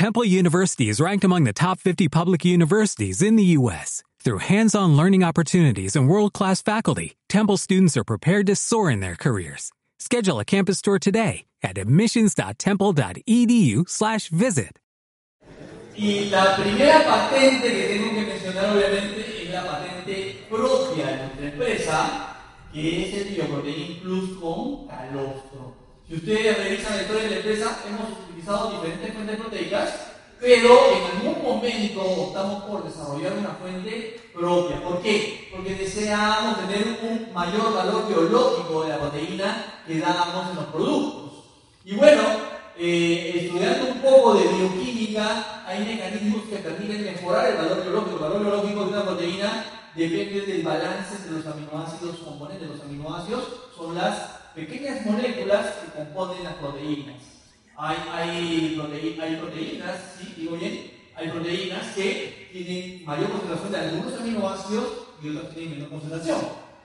Temple University is ranked among the top 50 public universities in the U.S. Through hands-on learning opportunities and world-class faculty, Temple students are prepared to soar in their careers. Schedule a campus tour today at admissions.temple.edu/visit. Y la primera patente que que mencionar obviamente es la patente propia de nuestra empresa, que es el Bioprotein Plus con calostro. Si ustedes revisan la historia de la empresa, hemos utilizado diferentes fuentes proteicas, pero en algún momento optamos por desarrollar una fuente propia. ¿Por qué? Porque deseamos tener un mayor valor biológico de la proteína que damos en los productos. Y bueno, eh, estudiando un poco de bioquímica, hay mecanismos que permiten mejorar el valor biológico. El valor biológico de una proteína depende del balance entre los aminoácidos, componentes de los aminoácidos, son las pequeñas moléculas que componen las proteínas. Hay, hay, hay proteínas, ¿sí? Digo bien, hay proteínas que tienen mayor concentración de algunos aminoácidos y otras tienen menor concentración.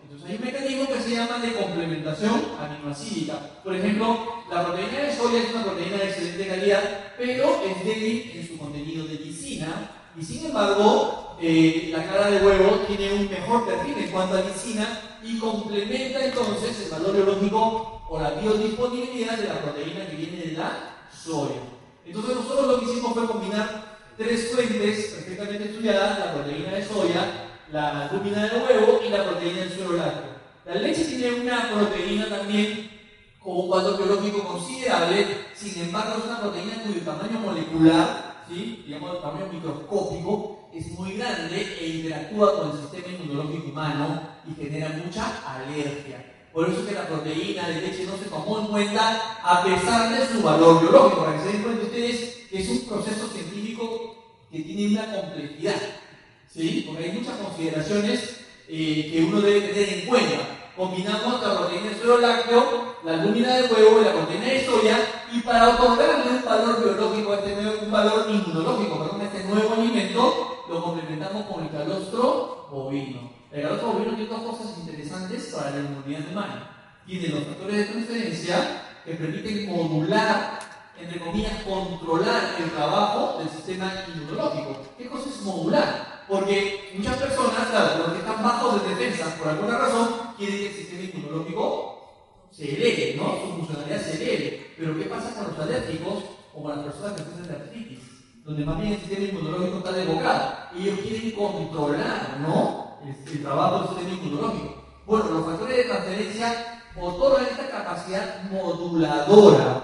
Entonces hay un mecanismo que se llama de complementación aminoácida. Por ejemplo, la proteína de soya es una proteína de excelente calidad, pero es débil en su contenido de lisina y sin embargo eh, la cara de huevo tiene un mejor perfil en cuanto a lisina y complementa entonces el valor biológico o la biodisponibilidad de la proteína que viene de la soya. Entonces nosotros lo que hicimos fue combinar tres fuentes perfectamente estudiadas, la proteína de soya, la albúmina del huevo y la proteína del suero lácteo. La leche tiene una proteína también con un valor biológico considerable, sin embargo es una proteína cuyo tamaño molecular, ¿sí? digamos el tamaño microscópico, es muy grande e interactúa con el sistema inmunológico humano y genera mucha alergia. Por eso es que la proteína de leche no se tomó en cuenta a pesar de su valor biológico. Para que se den cuenta ustedes que es un proceso científico que tiene una complejidad. ¿sí? Porque hay muchas consideraciones eh, que uno debe tener en cuenta. Combinamos la proteína de suero lácteo, la albúmina de huevo y la proteína de soya, y para otorgarle un valor biológico, este nuevo, un valor inmunológico, perdón, a este nuevo alimento, lo complementamos con el calostro bovino. El calostro bovino tiene dos cosas interesantes para la inmunidad humana. Tiene los factores de transferencia que permiten modular entre comillas, controlar el trabajo del sistema inmunológico. ¿Qué cosa es modular? Porque muchas personas, claro, los que están bajos de defensa, por alguna razón, quieren que el sistema inmunológico se eleve, ¿no? Su funcionalidad se eleve. Pero ¿qué pasa con los alérgicos o con las personas que sufren de artritis? Donde más bien el sistema inmunológico está desbocado. Ellos quieren controlar, ¿no? El, el trabajo del sistema inmunológico. Bueno, los factores de transferencia otorgan esta capacidad moduladora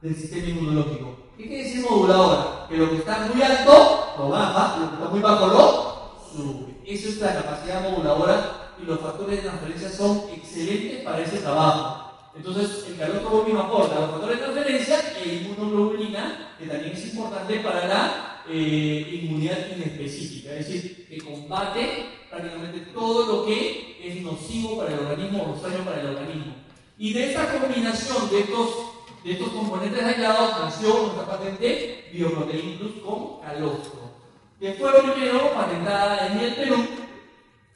del sistema inmunológico. ¿Qué quiere decir moduladora? Que lo que está muy alto lo baja, lo que está muy bajo lo sube. Eso es la capacidad moduladora y los factores de transferencia son excelentes para ese trabajo. Entonces, el calor bovino aporta los factores de transferencia e inmunoglobulina, que también es importante para la eh, inmunidad inespecífica, es decir, que combate prácticamente todo lo que es nocivo para el organismo o extraño para el organismo. Y de esta combinación de estos de estos componentes aislados nació nuestra patente Bioprotein Plus con calostro, fue primero patentada en el Perú,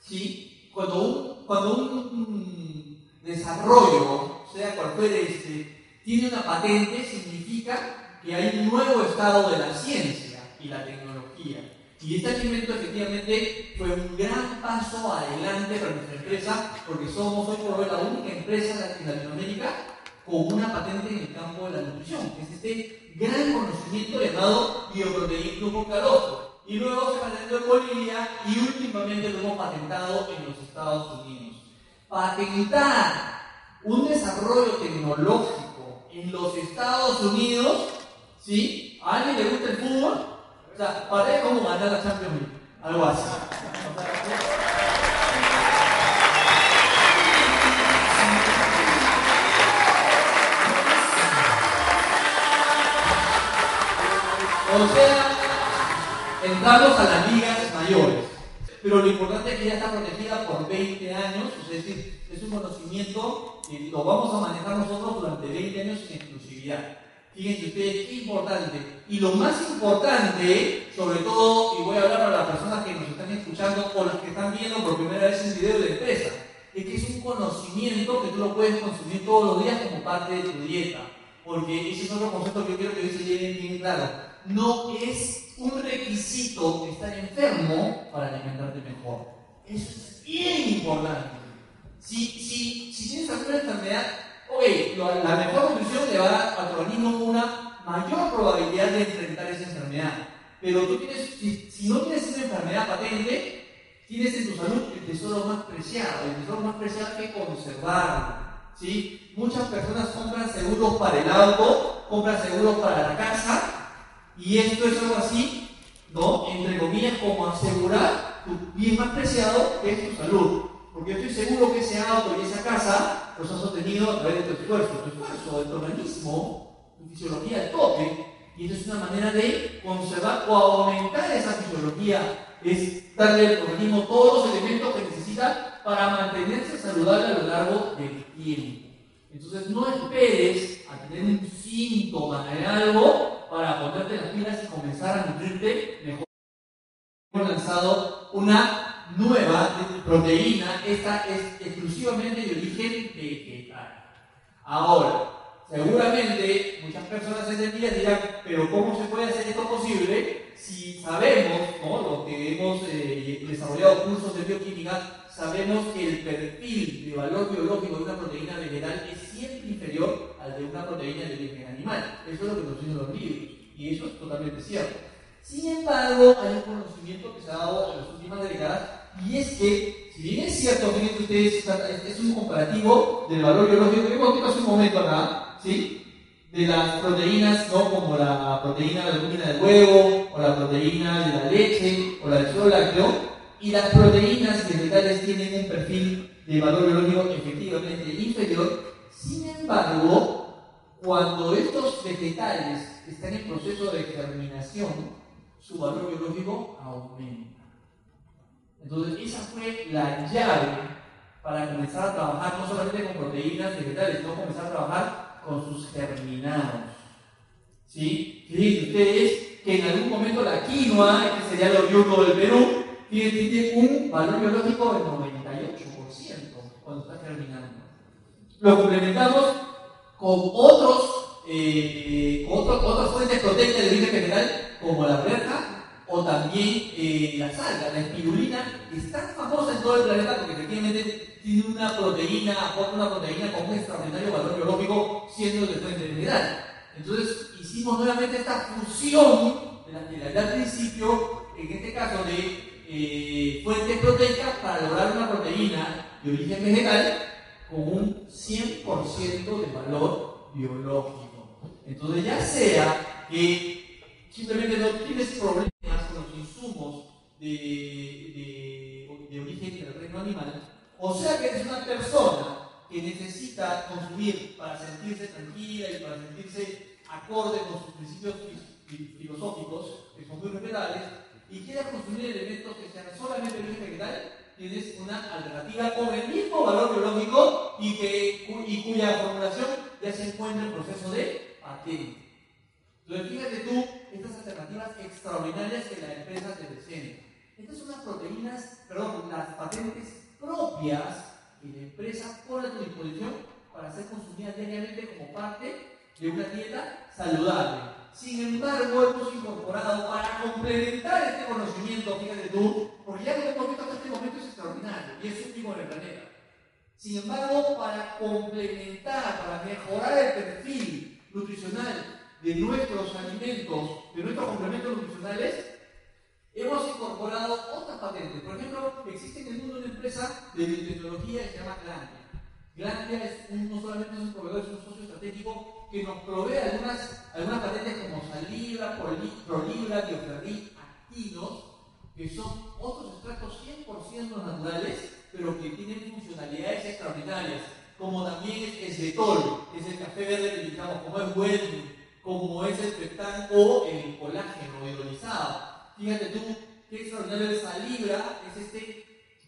¿sí? cuando, un, cuando un desarrollo, sea cual fuere este, tiene una patente, significa que hay un nuevo estado de la ciencia y la tecnología. Y este alimento efectivamente fue un gran paso adelante para nuestra empresa, porque somos hoy por hoy la única empresa en Latinoamérica con una patente en el campo de la nutrición, que es este gran conocimiento llamado bioproteína calostro. Y luego se patentó en Bolivia y últimamente lo hemos patentado en los Estados Unidos. Patentar un desarrollo tecnológico en los Estados Unidos, ¿sí? ¿A alguien le gusta el fútbol? O sea, parece como ganar la Champions League, algo así. O sea, entramos a las ligas mayores. Pero lo importante es que ya está protegida por 20 años, es decir, es un conocimiento que lo vamos a manejar nosotros durante 20 años sin exclusividad. Fíjense ustedes qué importante. Y lo más importante, sobre todo, y voy a hablar a las personas que nos están escuchando o las que están viendo por primera vez el video de empresa, es que es un conocimiento que tú lo puedes consumir todos los días como parte de tu dieta. Porque ese es otro concepto que quiero que se lleven bien claro no es un requisito estar enfermo para alimentarte mejor. Eso es bien importante. Si, si, si tienes alguna enfermedad, ok, la mejor nutrición le va a dar a tu organismo una mayor probabilidad de enfrentar esa enfermedad. Pero tú tienes, si, no tienes una enfermedad patente, tienes en tu salud el tesoro más preciado, el tesoro más preciado que conservarlo. ¿sí? Muchas personas compran seguros para el auto, compran seguros para la casa, y esto es algo así, ¿no? Entre comillas, como asegurar tu bien más preciado, que es tu salud. Porque estoy seguro que ese auto y esa casa los has obtenido a través de tu esfuerzo, tu esfuerzo, de tu organismo, tu fisiología al tope. Y esto es una manera de conservar o aumentar esa fisiología, es darle al organismo todos los elementos que necesita para mantenerse saludable a lo largo del tiempo. Entonces no esperes a tener un síntoma de algo para ponerte las pilas y comenzar a nutrirte mejor. Hemos lanzado una nueva proteína, esta es exclusivamente de origen vegetal. Ahora, seguramente muchas personas en el día dirán, pero ¿cómo se puede hacer esto posible si sabemos, ¿no? los que hemos eh, desarrollado cursos de bioquímica, sabemos que el perfil de valor biológico de una proteína vegetal es siempre inferior al de una proteína de origen animal. Eso es lo que nos dicen los libros, y eso es totalmente cierto. Sin embargo, hay un conocimiento que se ha dado en las últimas décadas, y es que, si bien es cierto, fíjense ustedes, es un comparativo del valor biológico que hemos hace un momento acá, ¿sí? de las proteínas, ¿no? como la proteína de la albúmina del huevo, o la proteína de la leche, o la del suelo lácteo, y las proteínas vegetales tienen un perfil de valor biológico efectivamente inferior. Sin embargo, cuando estos vegetales están en proceso de germinación, su valor biológico aumenta. Entonces, esa fue la llave para comenzar a trabajar no solamente con proteínas vegetales, sino comenzar a trabajar con sus germinados. ¿Sí? Fíjense ustedes que en algún momento la quinoa, que sería el oriundo del Perú, tiene un valor biológico del 98% cuando está germinando. Lo complementamos con otros, eh, otras fuentes proteicas de origen general, como la verja o también eh, la salga, la espirulina, que es tan famosa en todo el planeta porque efectivamente tiene una proteína, aporta una proteína con un extraordinario valor biológico siendo de fuente vegetal. Entonces hicimos nuevamente esta fusión de la que le al principio, en este caso de eh, fuentes proteicas para lograr una proteína de origen vegetal con un 100% de valor biológico. Entonces, ya sea que simplemente no tienes problemas con los insumos de, origen del reino animal, o sea que eres una persona que necesita consumir para sentirse tranquila y para sentirse acorde con sus principios filosóficos, que son muy y quieres consumir elementos que sean solamente de origen vegetal, tienes una alternativa con el mismo valor biológico y, que, y cuya formulación ya se encuentra en proceso de patente. Entonces, fíjate tú estas alternativas extraordinarias que la empresa te presenta. Estas son las proteínas, perdón, las patentes propias que la empresa pone a tu disposición para ser consumidas diariamente como parte de una dieta saludable. Sin embargo, hemos incorporado para complementar este conocimiento, fíjate tú, porque ya lo hemos visto hasta este momento es extraordinario y es último en el planeta. Sin embargo, para complementar, para mejorar el perfil nutricional de nuestros alimentos, de nuestros complementos nutricionales, hemos incorporado otras patentes. Por ejemplo, existe en el mundo una empresa de biotecnología que se llama Glandia. Glandia es no solamente un proveedor, es un socio estratégico que nos provee algunas, algunas patentes como salibra, prolibra, dioferrit, actinos, que son otros extractos 100% naturales, pero que tienen funcionalidades extraordinarias, como también es etol, es el café verde que utilizamos, como es Wellness, como es el pectán o el colágeno hidrolizado. Fíjate tú qué extraordinario es salibra, es este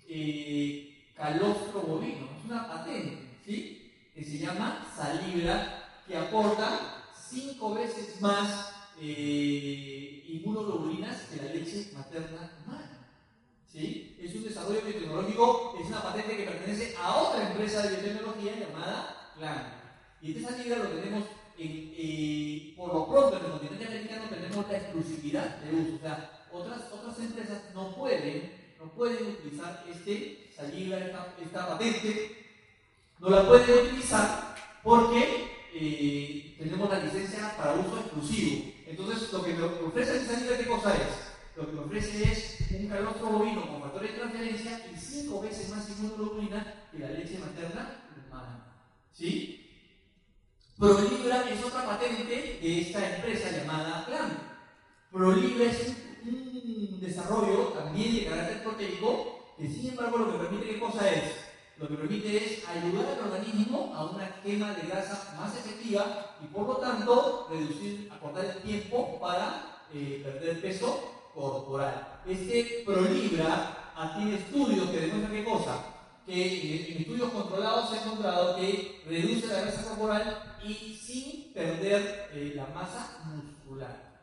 eh, calostro bovino, es una patente, ¿sí? Que se llama salibra que aporta cinco veces más eh, inmunoglobulinas que la leche materna humana. ¿Sí? Es un desarrollo biotecnológico, es una patente que pertenece a otra empresa de biotecnología llamada Clan. Y esta salida lo tenemos, en, eh, por lo pronto en el continente americano tenemos la vida de uso. O sea, otras, otras empresas no pueden, no pueden utilizar este esta, esta patente, no la pueden utilizar porque eh, tenemos la licencia para uso exclusivo. Entonces, lo que me ofrece esa salida, ¿qué cosa es? Lo que me ofrece es un calostro bovino con factores de transferencia y cinco veces más inmunoglobulina que la leche materna humana. ¿Sí? ProLibra es otra patente de esta empresa llamada Plan. ProLibra es un, desarrollo también de carácter proteico que sin embargo lo que permite qué cosa es? Lo que permite es ayudar al organismo a una quema de grasa más efectiva y por lo tanto reducir, acortar el tiempo para eh, perder peso corporal. Este ProLibra tiene estudios que demuestran qué cosa? que en estudios controlados se ha encontrado que reduce la grasa corporal y sin perder eh, la masa muscular.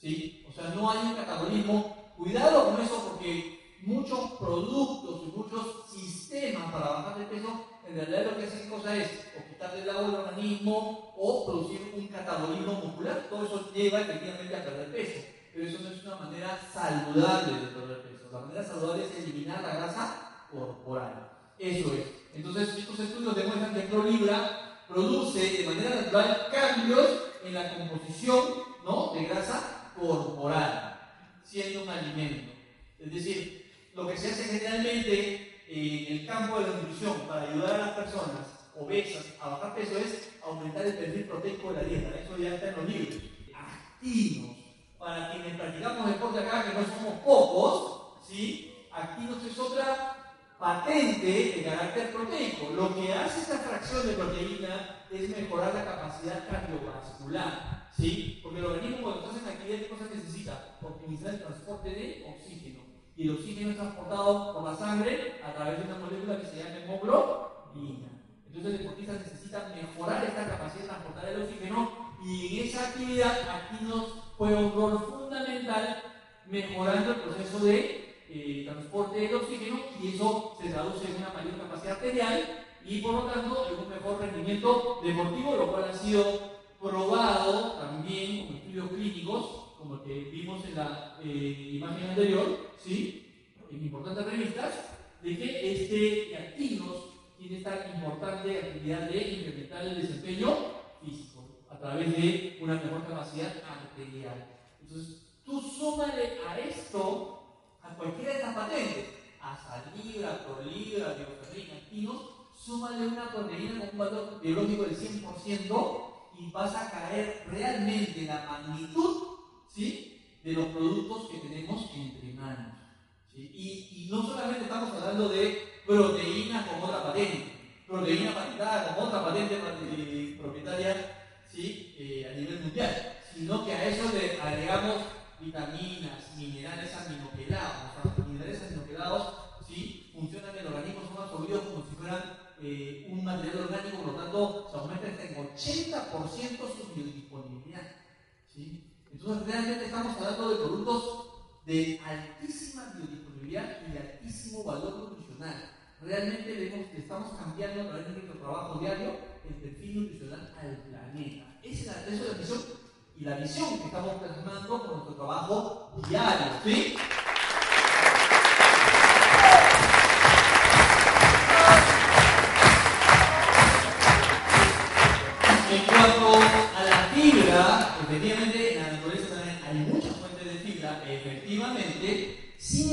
¿Sí? O sea, no hay un catabolismo. Cuidado con eso porque muchos productos y muchos sistemas para bajar de peso, en realidad lo que hacen cosa es o quitarle el agua al organismo o producir un catabolismo muscular. Todo eso lleva efectivamente a perder peso. Pero eso no es una manera saludable de perder peso. La manera saludable es eliminar la grasa corporal. Eso es. Entonces, estos estudios demuestran que ProLibra produce de manera natural cambios en la composición ¿no? de grasa corporal, siendo un alimento. Es decir, lo que se hace generalmente en el campo de la nutrición para ayudar a las personas obesas a bajar peso es aumentar el perfil proteico de la dieta. Eso ya está en los libros. Activos. Para quienes practicamos deporte acá, que no somos pocos, ¿sí? Activos es otra patente de carácter proteico. Lo que hace esta fracción de proteína es mejorar la capacidad cardiovascular, ¿sí? Porque el organismo cuando está en actividad, ¿qué cosa necesita? Optimizar el transporte de oxígeno. Y el oxígeno es transportado por la sangre a través de una molécula que se llama hemoglobina. Entonces el deportista necesita mejorar esta capacidad de transportar el oxígeno y en esa actividad aquí nos juega un rol fundamental mejorando el proceso de eh, transporte del oxígeno y eso se traduce en una mayor capacidad arterial y por lo tanto en un mejor rendimiento deportivo, lo cual ha sido probado también con estudios clínicos, como el que vimos en la eh, imagen anterior, ¿sí? en importantes revistas, de que este actinos tiene esta importante actividad de incrementar el desempeño físico a través de una mejor capacidad arterial. Entonces, tú súmale a esto a cualquiera de estas patentes, a salibra, prolibra, bioferrina, actinos, súmale una proteína con un valor biológico del 100% y vas a caer realmente en la magnitud ¿sí? de los productos que tenemos entre manos. Y, no solamente estamos hablando de proteínas con otra patente, proteína patentada con otra patente propietaria ¿sí? Eh, a nivel mundial, sino que a eso le agregamos vitaminas, minerales aminoquelados. Los minerales aminoquelados ¿sí? funcionan en el organismo, son absorbidos como si fueran eh, un material orgánico, por lo tanto se aumenta en 80% su biodisponibilidad. ¿sí? Realmente estamos hablando de productos de altísima biodisponibilidad y de altísimo valor nutricional. Realmente le, estamos cambiando a través de nuestro trabajo diario el perfil nutricional al planeta. Esa es la, es y la visión que estamos plasmando con nuestro trabajo diario. ¿sí?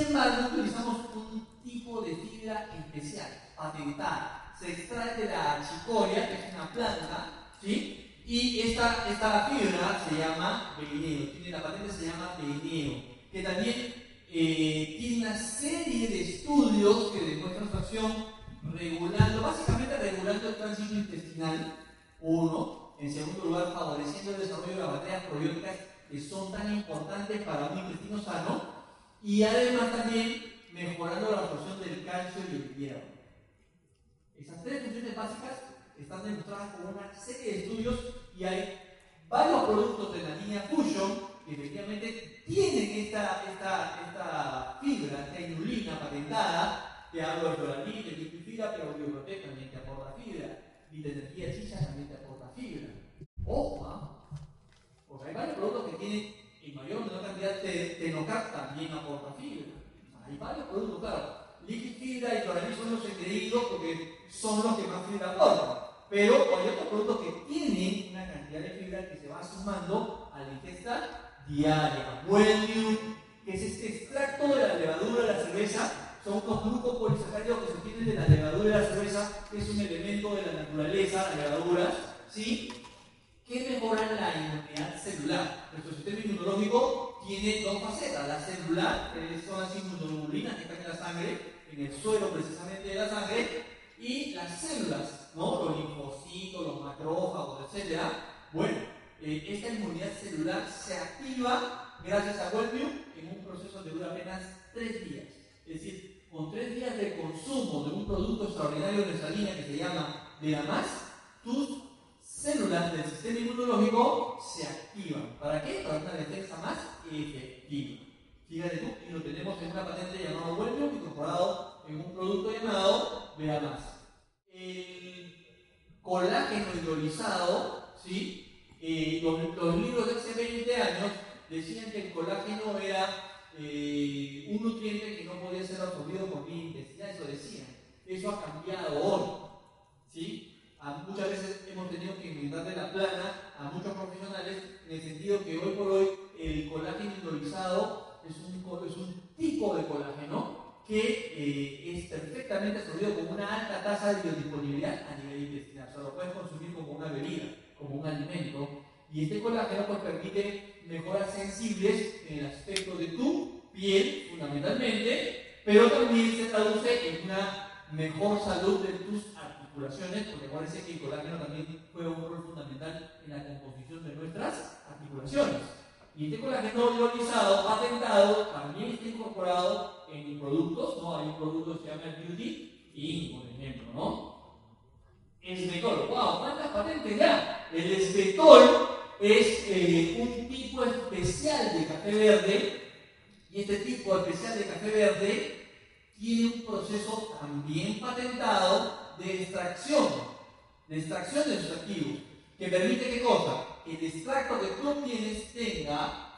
Embargo utilizamos un tipo de fibra especial, patentada. Se extrae de la chicoria, que es una planta, ¿sí? Y esta, esta fibra se llama velineo, tiene la patente se llama velineo, que también eh, tiene una serie de estudios que demuestran su acción regulando, básicamente regulando el tránsito intestinal, uno, en segundo lugar favoreciendo el desarrollo de las bacterias probióticas que son tan importantes para un intestino sano, y además también mejorando la absorción del calcio y el hierro. Esas tres funciones básicas están demostradas con una serie de estudios y hay varios productos de la línea Fusion que efectivamente tienen esta, esta, esta fibra, esta inulina patentada, que hablo de floraline, de fibra, pero Bioprotec también te aporta fibra, Vita Energía Chicha también te aporta fibra. Ojo, ¿ah? porque hay varios productos que tienen o menor cantidad de tenocar también aporta fibra. Hay varios productos, claro. Liquid fibra y cloramil son los engreídos porque son los que más fibra aportan. Pero hay otros productos que tienen una cantidad de fibra que se va sumando a la ingesta diaria. Wellium, que es este extracto de la levadura de la cerveza, son unos grupos polisacáridos que se obtienen de la levadura de la cerveza, que es un elemento de la naturaleza, la levadura, ¿sí? Que mejoran la inmunidad celular. Nuestro sistema inmunológico tiene dos facetas, la celular, que son las inmunoglobulinas que están en la sangre, en el suelo precisamente de la sangre, y las células, ¿no? los linfocitos, los macrófagos, etc. Bueno, eh, esta inmunidad celular se activa gracias a Wellview en un proceso que dura apenas tres días. Es decir, con tres días de consumo de un producto extraordinario de nuestra que se llama más, tus células del sistema inmunológico se activan. ¿Para qué? Para una defensa más efectiva. Fíjate tú, y lo tenemos en una patente llamada Wellview incorporado en un producto llamado más. El colágeno hidrolizado, ¿sí? Eh, los, libros de hace 20 años decían que el colágeno era eh, un nutriente que no podía ser absorbido por vía intestinal, eso decían. Eso ha cambiado hoy. ¿sí? Muchas veces hemos tenido que inventarle la plana a muchos profesionales en el sentido que hoy por hoy el colágeno hidrolizado es un, tipo de colágeno que eh, es perfectamente absorbido con una alta tasa de biodisponibilidad a nivel intestinal. O sea, lo puedes consumir como una bebida, como un alimento. Y este colágeno pues, permite mejoras sensibles en el aspecto de tu piel, fundamentalmente, pero también se traduce en una mejor salud de tus porque parece que el colágeno también juega un rol fundamental en la composición de nuestras articulaciones. Y este colágeno ionizado, patentado, también está incorporado en productos, ¿no? Hay un producto que se llama Beauty Ink, por ejemplo, ¿no? Esmetol, wow, ¿cuántas patentes ya? El esmetol es eh, un tipo especial de café verde y este tipo especial de café verde tiene un proceso también patentado de extracción, de extracción de sus activos, que permite qué cosa? Que el extracto que tú obtienes tenga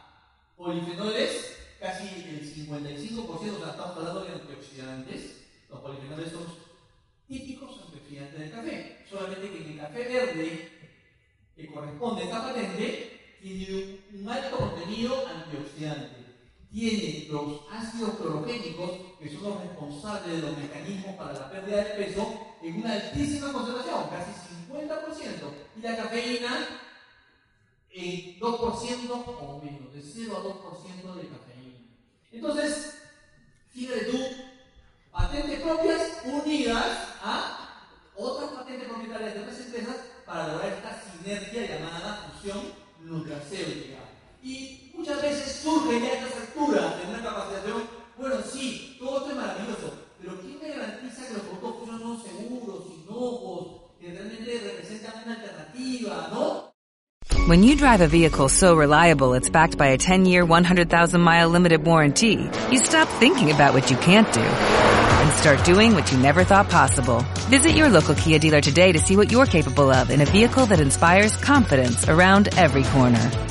polifenoles, casi el 55%, o sea, estamos hablando de antioxidantes, los polifenoles son típicos antioxidantes del café, solamente que el café verde que corresponde a esta patente tiene un, alto contenido antioxidante. Tiene los ácidos clorogénicos, que son los responsables de los mecanismos para la pérdida de peso, en una altísima concentración, casi 50%. Y la cafeína en 2% o menos, de 0 a 2% de cafeína. Entonces, fíjate tú, patentes propias unidas a otras patentes propietarias de otras empresas para lograr esta sinergia llamada fusión nutracéutica. Y muchas veces ya estas alturas de una capacitación, bueno, sí, todo esto es maravilloso, pero ¿quién me garantiza que los son seguros, inocuos, que realmente representan una alternativa, no? When you drive a vehicle so reliable it's backed by a 10-year, 100,000-mile limited warranty, you stop thinking about what you can't do and start doing what you never thought possible. Visit your local Kia dealer today to see what you're capable of in a vehicle that inspires confidence around every corner.